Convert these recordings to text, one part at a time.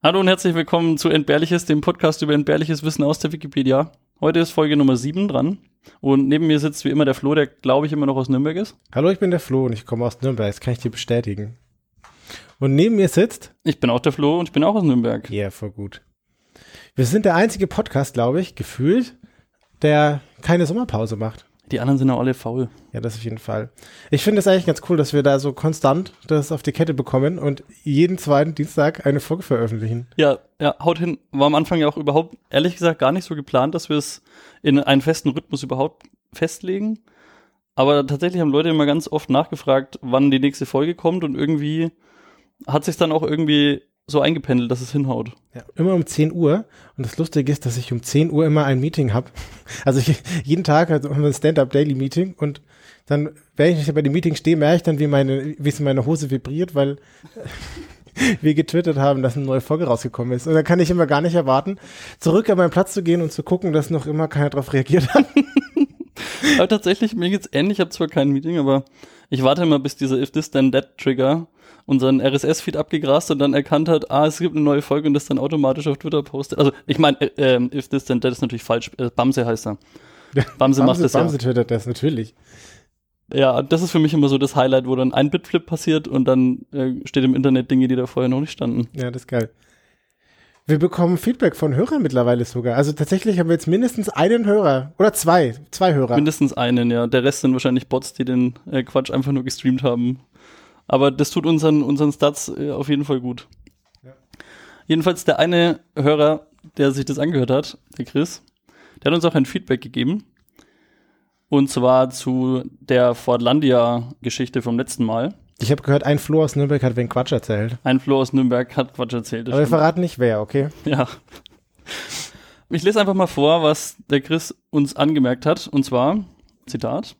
Hallo und herzlich willkommen zu Entbehrliches, dem Podcast über entbehrliches Wissen aus der Wikipedia. Heute ist Folge Nummer 7 dran. Und neben mir sitzt wie immer der Flo, der glaube ich immer noch aus Nürnberg ist. Hallo, ich bin der Flo und ich komme aus Nürnberg, das kann ich dir bestätigen. Und neben mir sitzt. Ich bin auch der Flo und ich bin auch aus Nürnberg. Ja, yeah, voll gut. Wir sind der einzige Podcast, glaube ich, gefühlt, der keine Sommerpause macht. Die anderen sind auch alle faul. Ja, das auf jeden Fall. Ich finde es eigentlich ganz cool, dass wir da so konstant das auf die Kette bekommen und jeden zweiten Dienstag eine Folge veröffentlichen. Ja, ja, haut hin. War am Anfang ja auch überhaupt, ehrlich gesagt, gar nicht so geplant, dass wir es in einen festen Rhythmus überhaupt festlegen. Aber tatsächlich haben Leute immer ganz oft nachgefragt, wann die nächste Folge kommt und irgendwie hat sich dann auch irgendwie so eingependelt, dass es hinhaut. Ja, immer um 10 Uhr. Und das Lustige ist, dass ich um 10 Uhr immer ein Meeting habe. Also ich, jeden Tag haben wir ein Stand-Up-Daily-Meeting und dann, wenn ich bei dem Meeting stehe, merke ich dann, wie meine, wie es in meiner Hose vibriert, weil wir getwittert haben, dass eine neue Folge rausgekommen ist. Und dann kann ich immer gar nicht erwarten, zurück an meinen Platz zu gehen und zu gucken, dass noch immer keiner darauf reagiert hat. aber tatsächlich, mir geht's ähnlich. Ich habe zwar kein Meeting, aber ich warte immer, bis dieser If This Then That Trigger unseren RSS-Feed abgegrast und dann erkannt hat, ah, es gibt eine neue Folge und das dann automatisch auf Twitter postet. Also ich meine, äh, äh, If This Then That ist natürlich falsch. Äh, Bamse heißt er. Bamse, Bamse macht das Bamse ja. twittert das, natürlich. Ja, das ist für mich immer so das Highlight, wo dann ein Bitflip passiert und dann äh, steht im Internet Dinge, die da vorher noch nicht standen. Ja, das ist geil. Wir bekommen Feedback von Hörern mittlerweile sogar. Also tatsächlich haben wir jetzt mindestens einen Hörer oder zwei, zwei Hörer. Mindestens einen, ja. Der Rest sind wahrscheinlich Bots, die den äh, Quatsch einfach nur gestreamt haben. Aber das tut unseren, unseren Stats äh, auf jeden Fall gut. Ja. Jedenfalls der eine Hörer, der sich das angehört hat, der Chris, der hat uns auch ein Feedback gegeben. Und zwar zu der Fordlandia-Geschichte vom letzten Mal. Ich habe gehört, ein Flo aus Nürnberg hat wegen Quatsch erzählt. Ein Flo aus Nürnberg hat Quatsch erzählt. Aber wir verraten nicht wer, okay? Ja. Ich lese einfach mal vor, was der Chris uns angemerkt hat. Und zwar, Zitat.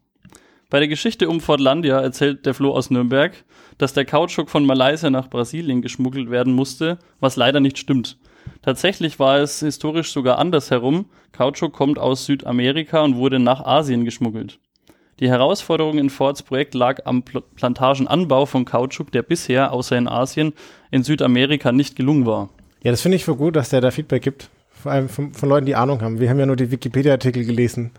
Bei der Geschichte um Fordlandia erzählt der Flo aus Nürnberg, dass der Kautschuk von Malaysia nach Brasilien geschmuggelt werden musste, was leider nicht stimmt. Tatsächlich war es historisch sogar andersherum. Kautschuk kommt aus Südamerika und wurde nach Asien geschmuggelt. Die Herausforderung in Fords Projekt lag am Plantagenanbau von Kautschuk, der bisher, außer in Asien, in Südamerika nicht gelungen war. Ja, das finde ich voll gut, dass der da Feedback gibt. Vor allem von, von Leuten, die Ahnung haben. Wir haben ja nur die Wikipedia-Artikel gelesen.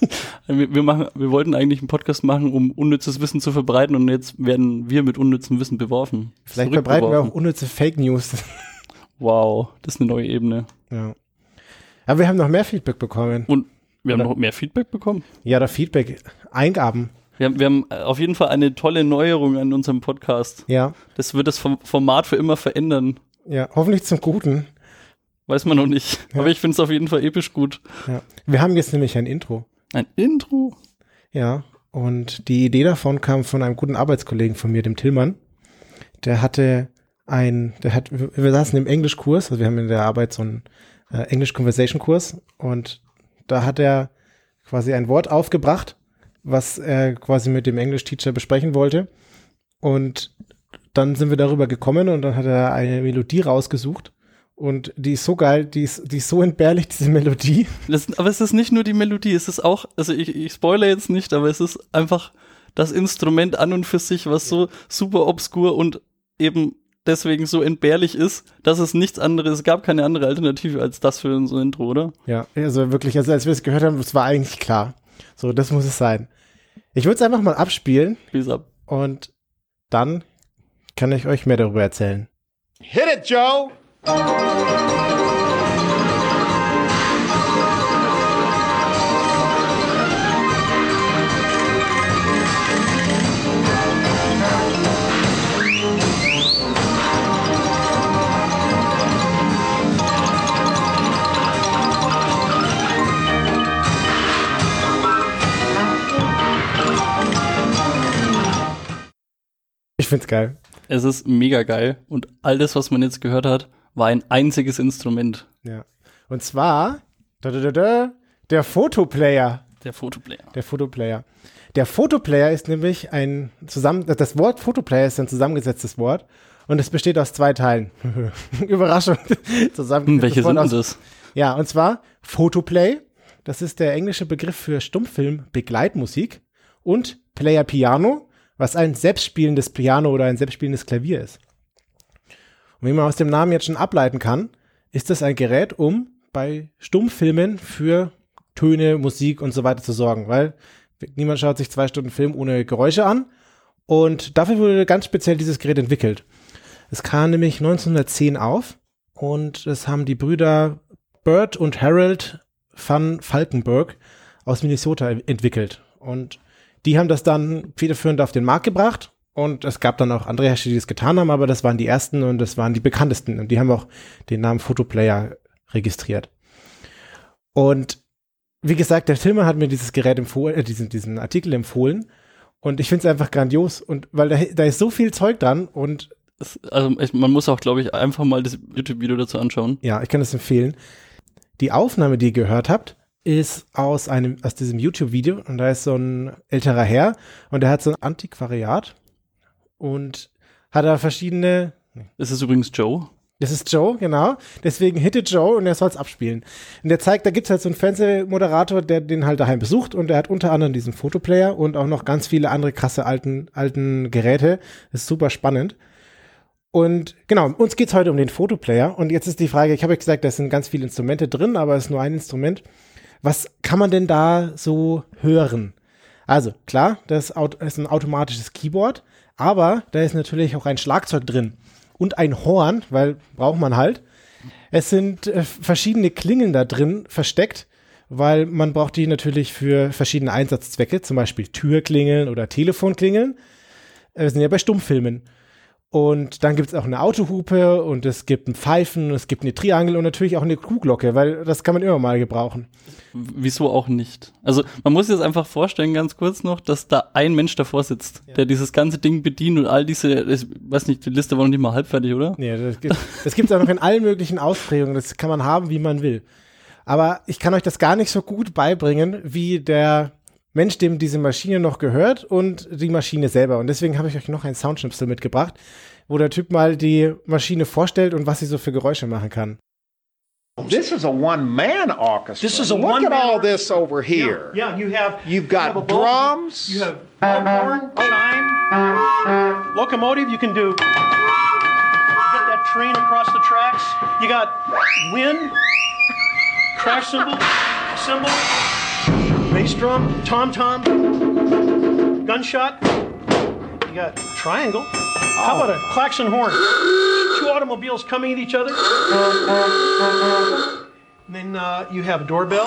wir, machen, wir wollten eigentlich einen Podcast machen, um unnützes Wissen zu verbreiten und jetzt werden wir mit unnützem Wissen beworfen. Vielleicht verbreiten wir auch unnütze Fake News. Wow, das ist eine neue Ebene. Ja. Aber wir haben noch mehr Feedback bekommen. Und wir haben Oder? noch mehr Feedback bekommen? Ja, da Feedback, Eingaben. Wir haben, wir haben auf jeden Fall eine tolle Neuerung an unserem Podcast. Ja. Das wird das Format für immer verändern. Ja, hoffentlich zum Guten. Weiß man noch nicht. Ja. Aber ich finde es auf jeden Fall episch gut. Ja. Wir haben jetzt nämlich ein Intro. Ein Intro? Ja. Und die Idee davon kam von einem guten Arbeitskollegen von mir, dem Tillmann. Der hatte ein, der hat, wir saßen im Englischkurs, also wir haben in der Arbeit so einen äh, English Conversation Kurs und da hat er quasi ein Wort aufgebracht, was er quasi mit dem Englisch-Teacher besprechen wollte. Und dann sind wir darüber gekommen und dann hat er eine Melodie rausgesucht. Und die ist so geil, die ist, die ist so entbehrlich, diese Melodie. Das, aber es ist nicht nur die Melodie, es ist auch, also ich, ich spoilere jetzt nicht, aber es ist einfach das Instrument an und für sich, was so super obskur und eben deswegen so entbehrlich ist, dass es nichts anderes, es gab keine andere Alternative als das für so ein Intro, oder? Ja, also wirklich, also als wir es gehört haben, es war eigentlich klar. So, das muss es sein. Ich würde es einfach mal abspielen. Please ab. Und dann kann ich euch mehr darüber erzählen. Hit it, Joe! Ich find's geil. Es ist mega geil. Und all das, was man jetzt gehört hat, war ein einziges Instrument. Ja. Und zwar da, da, da, der Fotoplayer. Der Fotoplayer. Der Fotoplayer. Der Fotoplayer ist nämlich ein zusammen, das Wort Fotoplayer ist ein zusammengesetztes Wort und es besteht aus zwei Teilen. Überraschung. Hm, welche sind aus, das? Ja, und zwar Photoplay. Das ist der englische Begriff für Stummfilm Begleitmusik und Player Piano was ein selbstspielendes Piano oder ein selbstspielendes Klavier ist. Und wie man aus dem Namen jetzt schon ableiten kann, ist das ein Gerät, um bei Stummfilmen für Töne, Musik und so weiter zu sorgen, weil niemand schaut sich zwei Stunden Film ohne Geräusche an. Und dafür wurde ganz speziell dieses Gerät entwickelt. Es kam nämlich 1910 auf und es haben die Brüder Bert und Harold van Falkenberg aus Minnesota entwickelt. Und die haben das dann federführend auf den Markt gebracht. Und es gab dann auch andere Hersteller, die das getan haben, aber das waren die ersten und das waren die bekanntesten. Und die haben auch den Namen Photoplayer registriert. Und wie gesagt, der Filmer hat mir dieses Gerät empfohlen, äh, diesen, diesen Artikel empfohlen. Und ich finde es einfach grandios. Und weil da, da ist so viel Zeug dran und also man muss auch, glaube ich, einfach mal das YouTube-Video dazu anschauen. Ja, ich kann das empfehlen. Die Aufnahme, die ihr gehört habt, ist aus einem, aus diesem YouTube-Video und da ist so ein älterer Herr und der hat so ein Antiquariat und hat da verschiedene. Das ist übrigens Joe. Das ist Joe, genau. Deswegen hitte Joe und er soll es abspielen. Und der zeigt, da gibt es halt so einen Fernsehmoderator, der den halt daheim besucht und der hat unter anderem diesen Fotoplayer und auch noch ganz viele andere krasse alten, alten Geräte. Das ist super spannend. Und genau, uns geht's heute um den Fotoplayer. Und jetzt ist die Frage, ich habe gesagt, da sind ganz viele Instrumente drin, aber es ist nur ein Instrument. Was kann man denn da so hören? Also klar, das ist ein automatisches Keyboard, aber da ist natürlich auch ein Schlagzeug drin und ein Horn, weil braucht man halt. Es sind äh, verschiedene Klingen da drin versteckt, weil man braucht die natürlich für verschiedene Einsatzzwecke, zum Beispiel Türklingeln oder Telefonklingeln. Äh, wir sind ja bei Stummfilmen. Und dann gibt es auch eine Autohupe und es gibt ein Pfeifen, es gibt eine Triangel und natürlich auch eine Kuhglocke, weil das kann man immer mal gebrauchen. Wieso auch nicht? Also man muss sich das einfach vorstellen, ganz kurz noch, dass da ein Mensch davor sitzt, ja. der dieses ganze Ding bedient und all diese, ich weiß nicht, die Liste war noch nicht mal halb fertig, oder? Nee, das gibt es auch noch in allen möglichen Ausprägungen, das kann man haben, wie man will. Aber ich kann euch das gar nicht so gut beibringen, wie der Mensch, dem diese Maschine noch gehört und die Maschine selber. Und deswegen habe ich euch noch einen Soundschnipsel mitgebracht, wo der Typ mal die Maschine vorstellt und was sie so für Geräusche machen kann. This is a one-man orchestra. This is a Look one at all this over here. Yeah, yeah you have. You've got you have drums. You have horn, chime, locomotive. You can do. Get that train across the tracks. You got wind, crash cymbal, cymbal bass drum, tom tom, gunshot. You got triangle. Oh. How about a klaxon horn? Two automobiles coming at each other. And then uh, you have a doorbell,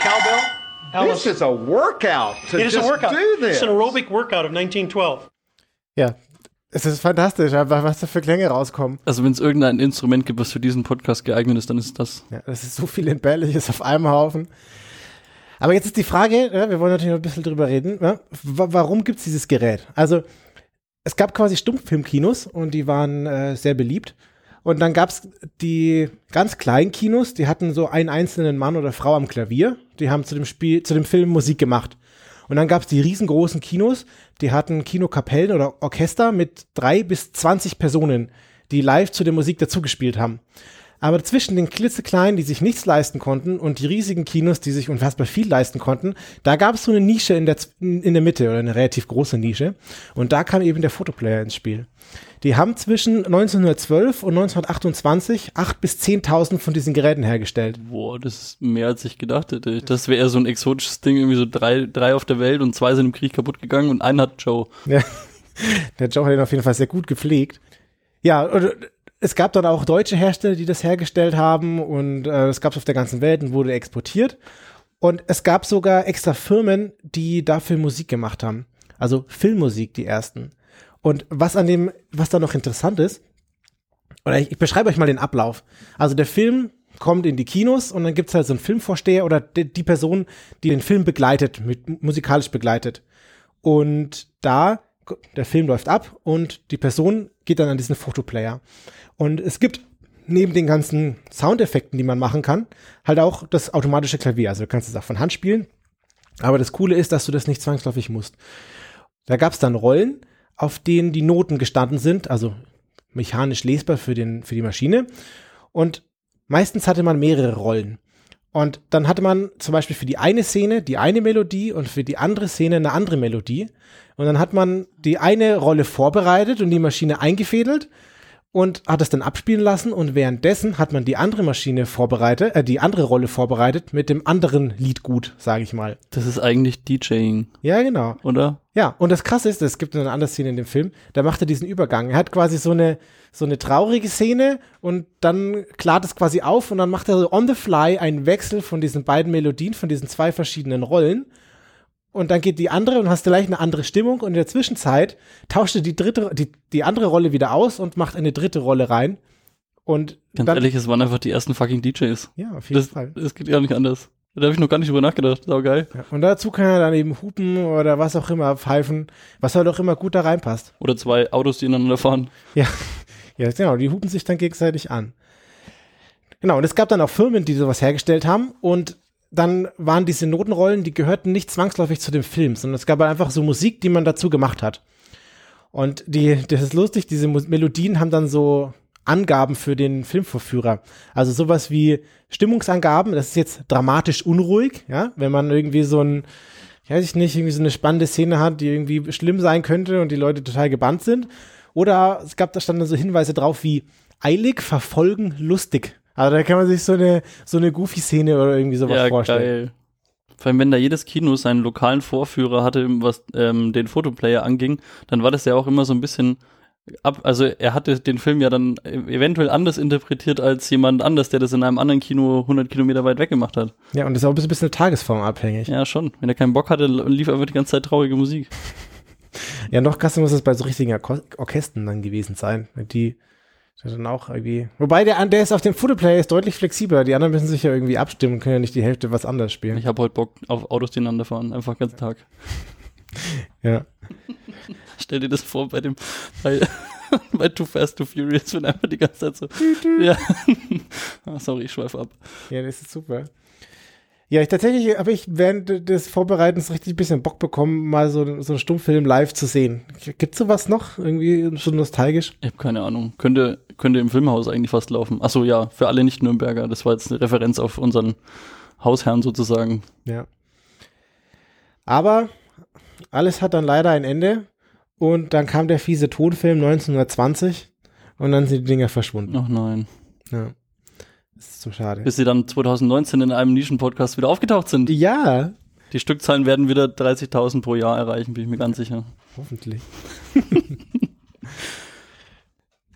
cowbell. Alice. This is a workout to it is just a workout. do this. It's an aerobic workout of 1912. Yeah, Es ist fantastisch, was da für Klänge rauskommen. Also wenn es irgendein Instrument gibt, was für diesen Podcast geeignet ist, dann ist das. Ja, das ist so viel Entbehrliches auf einem Haufen. Aber jetzt ist die Frage, ja, wir wollen natürlich noch ein bisschen drüber reden, ja, warum gibt es dieses Gerät? Also es gab quasi Stummfilmkinos und die waren äh, sehr beliebt. Und dann gab es die ganz kleinen Kinos, die hatten so einen einzelnen Mann oder Frau am Klavier. Die haben zu dem Spiel, zu dem Film Musik gemacht. Und dann gab es die riesengroßen Kinos, die hatten Kinokapellen oder Orchester mit drei bis zwanzig Personen, die live zu der Musik dazugespielt haben. Aber zwischen den klitzekleinen, die sich nichts leisten konnten, und die riesigen Kinos, die sich unfassbar viel leisten konnten, da gab es so eine Nische in der, in der Mitte oder eine relativ große Nische. Und da kam eben der Fotoplayer ins Spiel. Die haben zwischen 1912 und 1928 8 bis 10.000 von diesen Geräten hergestellt. Boah, das ist mehr als ich gedacht hätte. Das wäre eher so ein exotisches Ding, irgendwie so drei, drei auf der Welt und zwei sind im Krieg kaputt gegangen und einen hat Joe. Ja, der Joe hat ihn auf jeden Fall sehr gut gepflegt. Ja, und es gab dann auch deutsche Hersteller, die das hergestellt haben und äh, es gab es auf der ganzen Welt und wurde exportiert. Und es gab sogar extra Firmen, die dafür Musik gemacht haben. Also Filmmusik, die ersten. Und was an dem, was da noch interessant ist, oder ich, ich beschreibe euch mal den Ablauf. Also der Film kommt in die Kinos und dann gibt's halt so einen Filmvorsteher oder die, die Person, die den Film begleitet, mit, musikalisch begleitet. Und da, der Film läuft ab und die Person geht dann an diesen Fotoplayer. Und es gibt neben den ganzen Soundeffekten, die man machen kann, halt auch das automatische Klavier. Also du kannst es auch von Hand spielen. Aber das Coole ist, dass du das nicht zwangsläufig musst. Da gab's dann Rollen auf denen die Noten gestanden sind, also mechanisch lesbar für, den, für die Maschine. Und meistens hatte man mehrere Rollen. Und dann hatte man zum Beispiel für die eine Szene die eine Melodie und für die andere Szene eine andere Melodie. Und dann hat man die eine Rolle vorbereitet und die Maschine eingefädelt und hat es dann abspielen lassen und währenddessen hat man die andere Maschine vorbereitet, äh, die andere Rolle vorbereitet mit dem anderen Liedgut, sage ich mal. Das ist eigentlich DJing, Ja, genau. oder? Ja, und das krasse ist, es gibt eine andere Szene in dem Film, da macht er diesen Übergang. Er hat quasi so eine, so eine traurige Szene und dann klart es quasi auf und dann macht er so on the fly einen Wechsel von diesen beiden Melodien, von diesen zwei verschiedenen Rollen. Und dann geht die andere und hast gleich eine andere Stimmung und in der Zwischenzeit tauscht er die dritte, die, die andere Rolle wieder aus und macht eine dritte Rolle rein. Und Ganz dann, ehrlich, es waren einfach die ersten fucking DJs. ja, auf jeden Das, Fall. das geht ja nicht anders. Da habe ich noch gar nicht drüber nachgedacht. Sau geil. Ja, und dazu kann er dann eben hupen oder was auch immer pfeifen, was halt auch immer gut da reinpasst. Oder zwei Autos, die ineinander fahren. Ja, ja, genau, die hupen sich dann gegenseitig an. Genau, und es gab dann auch Firmen, die sowas hergestellt haben und dann waren diese Notenrollen, die gehörten nicht zwangsläufig zu dem Film, sondern es gab halt einfach so Musik, die man dazu gemacht hat. Und die, das ist lustig, diese Melodien haben dann so Angaben für den Filmvorführer. Also sowas wie Stimmungsangaben, das ist jetzt dramatisch unruhig, ja, wenn man irgendwie so ein, ich weiß ich nicht, irgendwie so eine spannende Szene hat, die irgendwie schlimm sein könnte und die Leute total gebannt sind. Oder es gab da standen so Hinweise drauf wie eilig, verfolgen, lustig. Also da kann man sich so eine, so eine Goofy-Szene oder irgendwie sowas ja, vorstellen. geil. Vor allem, wenn da jedes Kino seinen lokalen Vorführer hatte, was ähm, den Fotoplayer anging, dann war das ja auch immer so ein bisschen ab, also er hatte den Film ja dann eventuell anders interpretiert als jemand anders, der das in einem anderen Kino 100 Kilometer weit weg gemacht hat. Ja, und das ist auch ein bisschen, tagesformabhängig. Ja. Ja, schon. Wenn er keinen Bock hatte, lief einfach die ganze Zeit traurige Musik. noch krasser muss es bei so richtigen Orchestern dann gewesen sein. Die die dann auch irgendwie. Wobei der, der ist auf dem Fotoplayer ist deutlich flexibler. Die anderen müssen sich ja irgendwie abstimmen, können ja nicht die Hälfte was anderes spielen. Ich habe heute Bock auf Autos, die ineinander fahren, einfach den ganzen Tag. Ja. Stell dir das vor bei dem, bei, bei Too Fast, Too Furious, wenn einfach die ganze Zeit so, ja. Ah, Sorry, ich schweife ab. Ja, das ist super. Ja, ich tatsächlich habe ich während des Vorbereitens richtig ein bisschen Bock bekommen, mal so, so einen Stummfilm live zu sehen. Gibt's sowas noch? Irgendwie so nostalgisch? Ich habe keine Ahnung. Könnte, könnte im Filmhaus eigentlich fast laufen. Achso, ja, für alle Nicht-Nürnberger. Das war jetzt eine Referenz auf unseren Hausherrn sozusagen. Ja. Aber alles hat dann leider ein Ende und dann kam der fiese Tonfilm 1920 und dann sind die Dinger verschwunden. Ach nein. Ja. Ist so schade. Bis sie dann 2019 in einem Nischen-Podcast wieder aufgetaucht sind. Ja, Die Stückzahlen werden wieder 30.000 pro Jahr erreichen, bin ich mir ganz sicher. hoffentlich.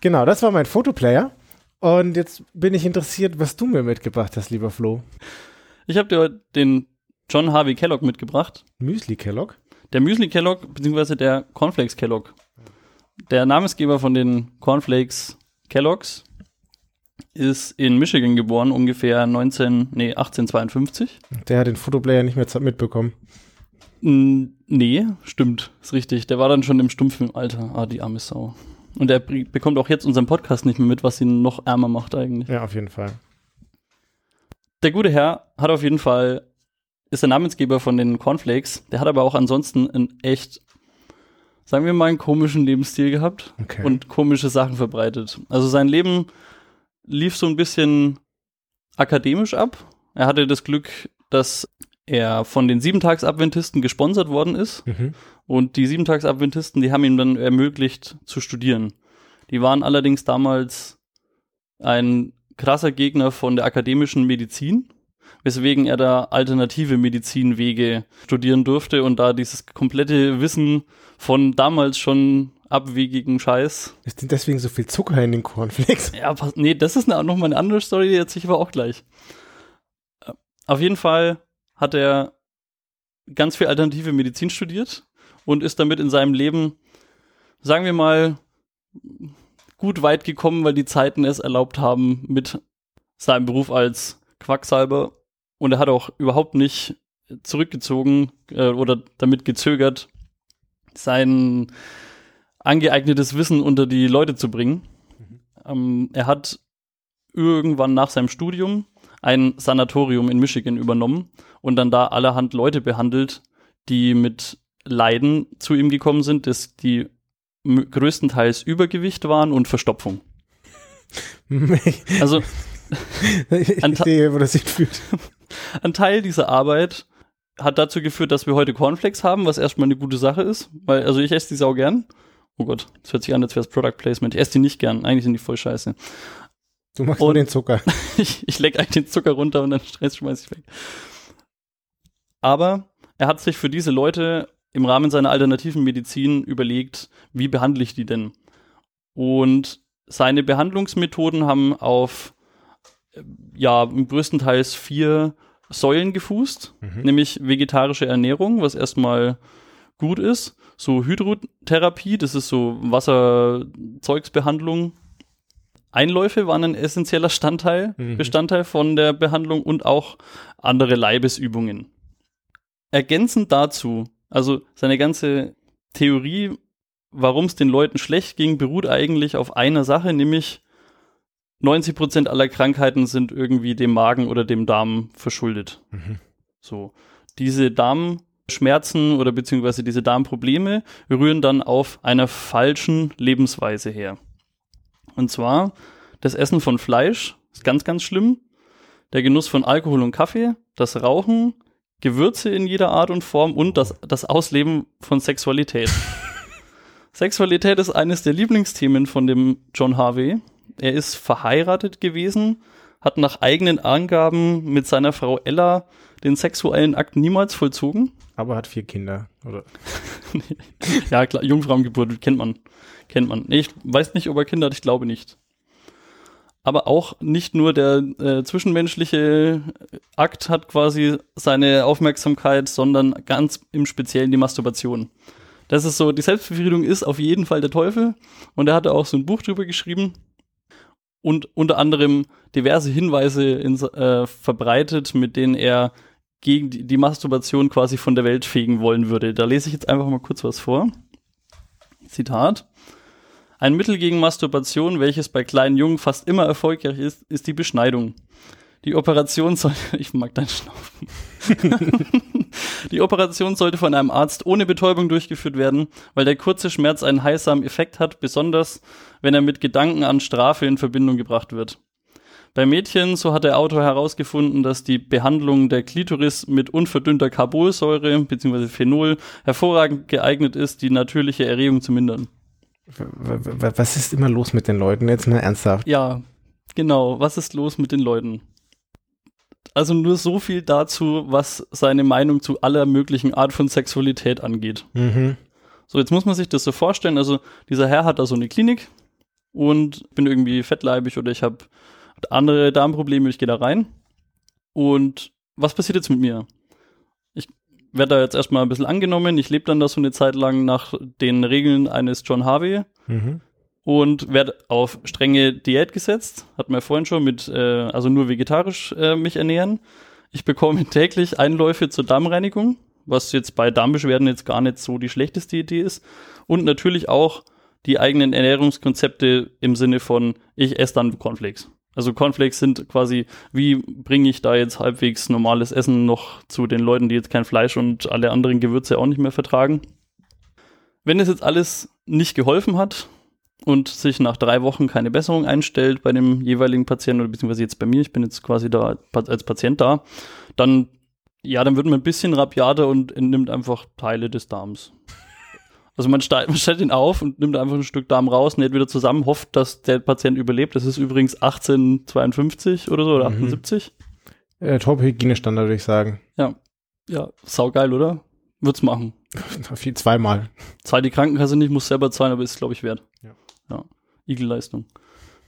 genau, das war mein Fotoplayer. Und jetzt bin ich interessiert, was du mir mitgebracht hast, lieber Flo. Ich habe dir heute den John Harvey Kellogg mitgebracht. Müsli Kellogg. Der Müsli Kellogg, beziehungsweise der Cornflakes Kellogg. Der Namensgeber von den Cornflakes Kelloggs ist in Michigan geboren, ungefähr 19, nee, 1852. Der hat den Fotoplayer nicht mehr mitbekommen. Mm, Nee, stimmt, ist richtig. Der war dann schon im Stummfilmalter. Ah, die arme Sau. Und er bekommt auch jetzt unseren Podcast nicht mehr mit, was ihn noch ärmer macht eigentlich. Ja, auf jeden Fall. Der gute Herr hat auf jeden Fall, ist der Namensgeber von den Cornflakes. Der hat aber auch ansonsten einen echt, sagen wir mal, einen komischen Lebensstil gehabt Okay. und komische Sachen verbreitet. Also sein Leben lief so ein bisschen akademisch ab. Er hatte das Glück, dass er von den Siebentags-Adventisten gesponsert worden ist. Mhm. Und die Siebentags-Adventisten, die haben ihm dann ermöglicht zu studieren. Die waren allerdings damals ein krasser Gegner von der akademischen Medizin, weswegen er da alternative Medizinwege studieren durfte und da dieses komplette Wissen von damals schon abwegigen Scheiß. Ist denn deswegen so viel Zucker in den Cornflakes? Ja, nee, das ist eine, noch mal eine andere Story, die erzähle ich aber auch gleich. Äh, Auf jeden Fall hat er ganz viel alternative Medizin studiert und ist damit in seinem Leben, sagen wir mal, gut weit gekommen, weil die Zeiten es erlaubt haben mit seinem Beruf als Quacksalber. Und er hat auch überhaupt nicht zurückgezogen äh, oder damit gezögert, sein angeeignetes Wissen unter die Leute zu bringen. Ähm, er hat irgendwann nach seinem Studium ein Sanatorium in Michigan übernommen und dann da allerhand Leute behandelt, die mit Leiden zu ihm gekommen sind, dass die größtenteils Übergewicht waren und Verstopfung. ich Also ich Anta- sehe, wo das hinführt. Ein Teil dieser Arbeit hat dazu geführt, dass wir heute Cornflakes haben, was erstmal eine gute Sache ist, weil, also ich esse die sau gern. Oh Gott, das hört sich an, als wäre es Product Placement. Ich esse die nicht gern, eigentlich sind die voll scheiße. Du machst Und- nur den Zucker. ich, ich leck eigentlich den Zucker runter und dann Stress schmeiß ich weg. Aber er hat sich für diese Leute im Rahmen seiner alternativen Medizin überlegt, wie behandle ich die denn? Und seine Behandlungsmethoden haben auf äh, ja, größtenteils vier Säulen gefußt, nämlich vegetarische Ernährung, was erstmal gut ist, so Hydrotherapie, das ist so Wasserzeugsbehandlung. Einläufe waren ein essentieller Standteil, Mhm. Bestandteil von der Behandlung und auch andere Leibesübungen. Ergänzend dazu, also seine ganze Theorie, warum es den Leuten schlecht ging, beruht eigentlich auf einer Sache, nämlich 90 Prozent aller Krankheiten sind irgendwie dem Magen oder dem Darm verschuldet. So. Diese Darmschmerzen oder beziehungsweise diese Darmprobleme rühren dann auf einer falschen Lebensweise her. Und zwar das Essen von Fleisch ist ganz, ganz schlimm. Der Genuss von Alkohol und Kaffee, das Rauchen, Gewürze in jeder Art und Form und das, das Ausleben von Sexualität. Sexualität ist eines der Lieblingsthemen von dem John Harvey. Er ist verheiratet gewesen, hat nach eigenen Angaben mit seiner Frau Ella den sexuellen Akt niemals vollzogen. Aber hat vier Kinder. Oder? Ja, klar, Jungfrauengeburt kennt man. Kennt man. Nee, ich weiß nicht, ob er Kinder hat, ich glaube nicht. Aber auch nicht nur der äh, zwischenmenschliche Akt hat quasi seine Aufmerksamkeit, sondern ganz im Speziellen die Masturbation. Das ist so, die Selbstbefriedigung ist auf jeden Fall der Teufel. Und er hatte auch so ein Buch drüber geschrieben und unter anderem diverse Hinweise ins, äh, verbreitet, mit denen er gegen die, die Masturbation quasi von der Welt fegen wollen würde. Da lese ich jetzt einfach mal kurz was vor. Zitat. Ein Mittel gegen Masturbation, welches bei kleinen Jungen fast immer erfolgreich ist, ist die Beschneidung. Die Operation soll, ich mag deinen Schnaufen. die Operation sollte von einem Arzt ohne Betäubung durchgeführt werden, weil der kurze Schmerz einen heilsamen Effekt hat, besonders wenn er mit Gedanken an Strafe in Verbindung gebracht wird. Bei Mädchen, so hat der Autor herausgefunden, dass die Behandlung der Klitoris mit unverdünnter Carbolsäure bzw. Phenol hervorragend geeignet ist, die natürliche Erregung zu mindern. Was ist immer los mit den Leuten? Jetzt mal ernsthaft. Ja, genau. Was ist los mit den Leuten? Also nur so viel dazu, was seine Meinung zu aller möglichen Art von Sexualität angeht. Mhm. So, jetzt muss man sich das so vorstellen. Also dieser Herr hat da so eine Klinik und bin irgendwie fettleibig oder ich habe andere Darmprobleme, ich gehe da rein. Und was passiert jetzt mit mir? Ich werde da jetzt erstmal ein bisschen angenommen. Ich lebe dann da so eine Zeit lang nach den Regeln eines John Harvey Mhm. und werde auf strenge Diät gesetzt. Hatten wir vorhin schon mit, äh, also nur vegetarisch äh, mich ernähren. Ich bekomme täglich Einläufe zur Darmreinigung, was jetzt bei Darmbeschwerden jetzt gar nicht so die schlechteste Idee ist. Und natürlich auch die eigenen Ernährungskonzepte im Sinne von, ich esse dann Cornflakes. Also Cornflakes sind quasi, wie bringe ich da jetzt halbwegs normales Essen noch zu den Leuten, die jetzt kein Fleisch und alle anderen Gewürze auch nicht mehr vertragen. Wenn es jetzt alles nicht geholfen hat und sich nach drei Wochen keine Besserung einstellt bei dem jeweiligen Patienten oder beziehungsweise jetzt bei mir, ich bin jetzt quasi da als Patient da, dann ja, dann wird man ein bisschen rabiater und entnimmt einfach Teile des Darms. Also man, ste man stellt ihn auf und nimmt einfach ein Stück Darm raus, näht wieder zusammen, hofft, dass der Patient überlebt. Das ist übrigens 1852 oder so oder Mhm. 78. Äh, Top-Hygienestandard, würde ich sagen. Ja, ja, saugeil, oder? Wird's machen. Viel zweimal. Zahlt die Krankenkasse nicht, muss selber zahlen, aber ist, glaube ich, wert. Ja. ja. Igelleistung.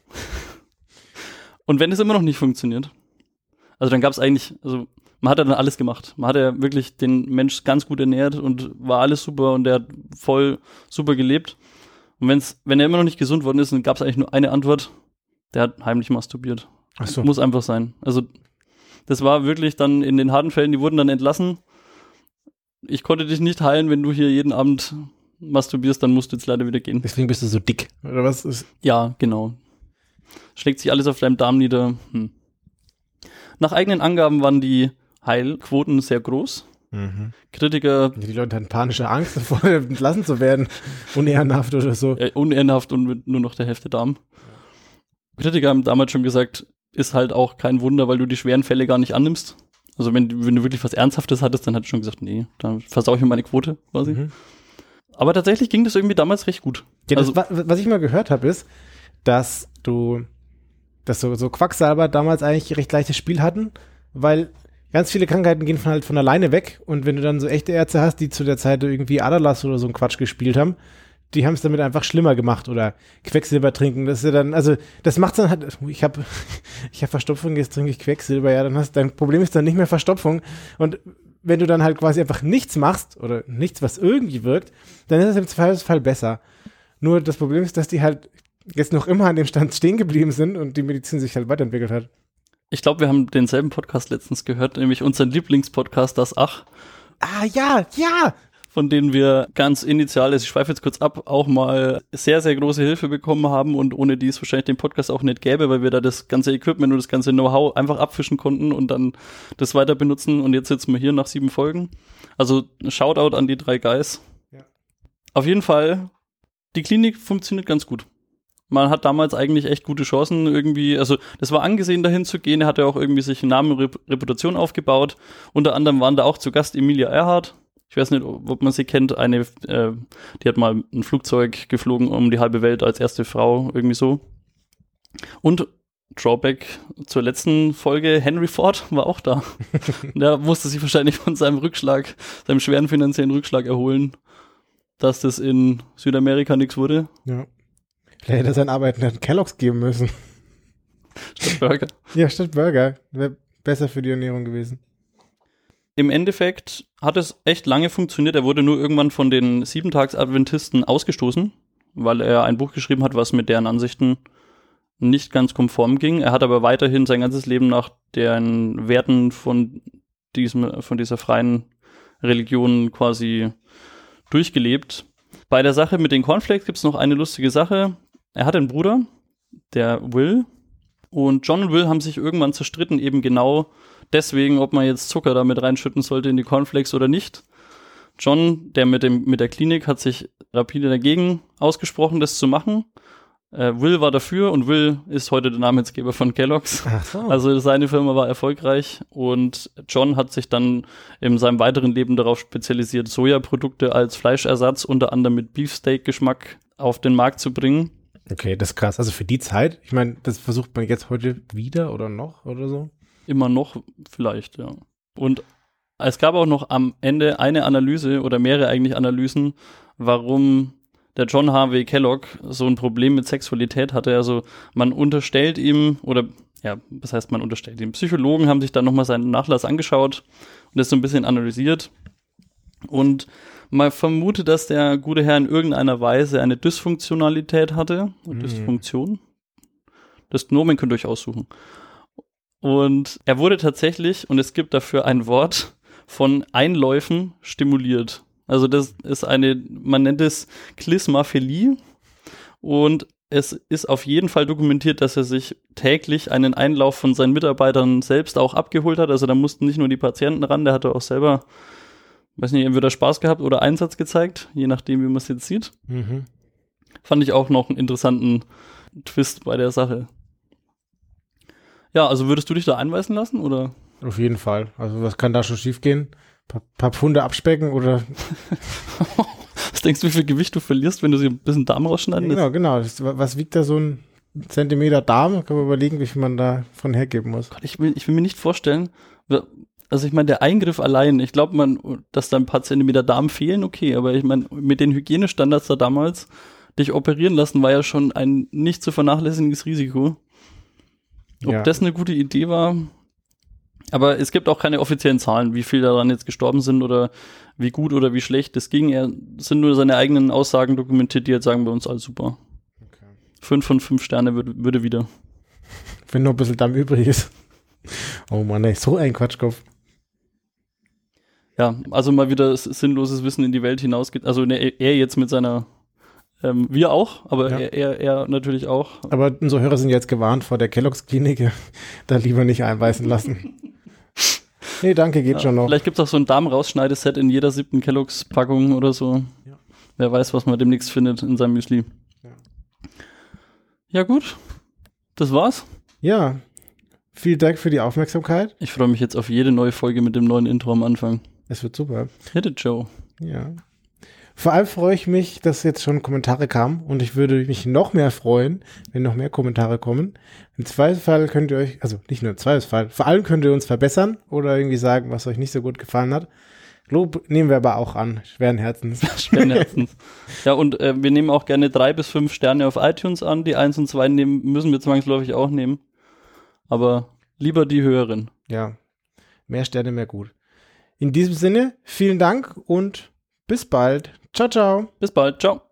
Und wenn es immer noch nicht funktioniert, also dann gab es eigentlich, also man hat ja dann alles gemacht. Man hat ja wirklich den Mensch ganz gut ernährt und war alles super und der hat voll super gelebt. Und wenn's, wenn er immer noch nicht gesund worden ist, dann gab es eigentlich nur eine Antwort, der hat heimlich masturbiert. Ach so. Muss einfach sein. Also das war wirklich dann in den harten Fällen, die wurden dann entlassen. Ich konnte dich nicht heilen, wenn du hier jeden Abend masturbierst, dann musst du jetzt leider wieder gehen. Deswegen bist du so dick. Oder was ist? Ja, genau. Schlägt sich alles auf deinem Darm nieder. Hm. Nach eigenen Angaben waren die Heilquoten sehr groß. Mhm. Kritiker Die Leute hatten panische Angst davor, entlassen zu werden. Unehrenhaft oder so. äh, unehrenhaft und mit nur noch der Hälfte Darm. Kritiker haben damals schon gesagt, ist halt auch kein Wunder, weil du die schweren Fälle gar nicht annimmst. Also wenn, wenn du wirklich was Ernsthaftes hattest, dann hat schon gesagt, nee, dann versau ich mir meine Quote quasi. Mhm. Aber tatsächlich ging das irgendwie damals recht gut. Ja, das, also, wa- was ich mal gehört habe, ist, dass du, dass so, so Quacksalber damals eigentlich recht leichtes Spiel hatten, weil ganz viele Krankheiten gehen von halt von alleine weg und wenn du dann so echte Ärzte hast, die zu der Zeit irgendwie Adalas oder so einen Quatsch gespielt haben, die haben es damit einfach schlimmer gemacht oder Quecksilber trinken, das ist ja dann, also das macht dann halt, ich habe ich hab Verstopfung, jetzt trinke ich Quecksilber, ja, dann hast dein Problem ist dann nicht mehr Verstopfung und wenn du dann halt quasi einfach nichts machst oder nichts, was irgendwie wirkt, dann ist es im Zweifelsfall besser. Nur das Problem ist, dass die halt jetzt noch immer an dem Stand stehen geblieben sind und die Medizin sich halt weiterentwickelt hat. Ich glaube, wir haben denselben Podcast letztens gehört, nämlich unseren Lieblingspodcast, das Ach, Ah, ja, ja! von denen wir ganz initial, also ich schweife jetzt kurz ab, auch mal sehr, sehr große Hilfe bekommen haben und ohne die es wahrscheinlich den Podcast auch nicht gäbe, weil wir da das ganze Equipment und das ganze Know-how einfach abfischen konnten und dann das weiter benutzen und jetzt sitzen wir hier nach sieben Folgen. Also Shoutout an die drei Guys. Ja. Auf jeden Fall, die Klinik funktioniert ganz gut. Man hat damals eigentlich echt gute Chancen irgendwie, also das war angesehen dahin zu gehen, er hatte auch irgendwie sich einen Namen und Rep Reputation aufgebaut. Unter anderem waren da auch zu Gast Emilia Earhart, ich weiß nicht, ob man sie kennt, eine, äh, die hat mal ein Flugzeug geflogen um die halbe Welt als erste Frau, irgendwie so. Und Drawback zur letzten Folge, Henry Ford war auch da. Der musste sich wahrscheinlich von seinem Rückschlag, seinem schweren finanziellen Rückschlag erholen, dass das in Südamerika nichts wurde. Ja. Vielleicht hätte er seinen Arbeiten Kelloggs geben müssen. Statt Burger. Ja, statt Burger. Wäre besser für die Ernährung gewesen. Im Endeffekt hat es echt lange funktioniert. Er wurde nur irgendwann von den Siebentags-Adventisten ausgestoßen, weil er ein Buch geschrieben hat, was mit deren Ansichten nicht ganz konform ging. Er hat aber weiterhin sein ganzes Leben nach den Werten von diesem, von dieser freien Religion quasi durchgelebt. Bei der Sache mit den Cornflakes gibt es noch eine lustige Sache. Er hat einen Bruder, der Will. Und John und Will haben sich irgendwann zerstritten, eben genau deswegen, ob man jetzt Zucker damit reinschütten sollte in die Cornflakes oder nicht. John, der mit, dem, mit der Klinik, hat sich rapide dagegen ausgesprochen, das zu machen. Äh, Will war dafür und Will ist heute der Namensgeber von Kellogg's. So. Also seine Firma war erfolgreich und John hat sich dann in seinem weiteren Leben darauf spezialisiert, Sojaprodukte als Fleischersatz unter anderem mit Beefsteak-Geschmack auf den Markt zu bringen. Okay, das ist krass. Also für die Zeit, ich meine, das versucht man jetzt heute wieder oder noch oder so. Immer noch vielleicht, ja. Und es gab auch noch am Ende eine Analyse oder mehrere eigentlich Analysen, warum der John Harvey Kellogg so ein Problem mit Sexualität hatte. Also man unterstellt ihm, oder ja, was heißt man unterstellt ihm? Psychologen haben sich dann nochmal seinen Nachlass angeschaut und das so ein bisschen analysiert. Und man vermutet, dass der gute Herr in irgendeiner Weise eine Dysfunktionalität hatte. Mhm. Dysfunktion. Das Nomen könnt ihr euch aussuchen. Und er wurde tatsächlich, und es gibt dafür ein Wort, von Einläufen stimuliert. Also das ist eine, man nennt es Klismaphilie. Und es ist auf jeden Fall dokumentiert, dass er sich täglich einen Einlauf von seinen Mitarbeitern selbst auch abgeholt hat. Also da mussten nicht nur die Patienten ran, der hatte auch selber, weiß nicht, entweder Spaß gehabt oder Einsatz gezeigt, je nachdem, wie man es jetzt sieht. Mhm. Fand ich auch noch einen interessanten Twist bei der Sache. Ja, also würdest du dich da einweisen lassen oder? Auf jeden Fall. Also was kann da schon schiefgehen? Paar, paar Pfunde abspecken oder Was denkst du, wie viel Gewicht du verlierst, wenn du sie ein bisschen Darm rausschneiden lässt? genau, genau. Das, was wiegt da so ein Zentimeter Darm? Kann man überlegen, wie viel man da von hergeben muss. Ich will, ich will mir nicht vorstellen, also ich meine, der Eingriff allein, ich glaube, man, dass da ein paar Zentimeter Darm fehlen, okay, aber ich meine, mit den Hygienestandards da damals, dich operieren lassen, war ja schon ein nicht zu vernachlässigendes Risiko. Ob Ja. das eine gute Idee war. Aber es gibt auch keine offiziellen Zahlen, wie viel daran jetzt gestorben sind oder wie gut oder wie schlecht das ging. Er sind nur seine eigenen Aussagen dokumentiert, die jetzt sagen bei uns alles super. Fünf von fünf Sterne würde, würde wieder. Wenn nur ein bisschen Darm übrig ist. Oh Mann, ey, so ein Quatschkopf. Ja, also mal wieder sinnloses Wissen in die Welt hinausgeht. Also ne, er jetzt mit seiner, ähm, wir auch, aber Ja. er, er, er natürlich auch. Aber unsere Hörer sind jetzt gewarnt vor der Kelloggs Klinik. Da lieber nicht einweisen lassen. Nee, danke, geht Ja, schon noch. Vielleicht gibt es auch so ein Darmrausschneideset in jeder siebten Kelloggs-Packung oder so. Ja. Wer weiß, was man demnächst findet in seinem Müsli. Ja. Ja, gut. Das war's. Ja. Vielen Dank für die Aufmerksamkeit. Ich freue mich jetzt auf jede neue Folge mit dem neuen Intro am Anfang. Es wird super. Hit it, Joe. Ja. Vor allem freue ich mich, dass jetzt schon Kommentare kamen und ich würde mich noch mehr freuen, wenn noch mehr Kommentare kommen. Im Zweifelsfall könnt ihr euch, also nicht nur im Zweifelsfall, vor allem könnt ihr uns verbessern oder irgendwie sagen, was euch nicht so gut gefallen hat. Lob nehmen wir aber auch an, schweren Herzens. Schweren Herzens. ja, und äh, wir nehmen auch gerne drei bis fünf Sterne auf iTunes an. Die eins und zwei nehmen, müssen wir zwangsläufig auch nehmen. Aber lieber die höheren. Ja, mehr Sterne, mehr gut. In diesem Sinne, vielen Dank und bis bald. Ciao, ciao. Bis bald. Ciao.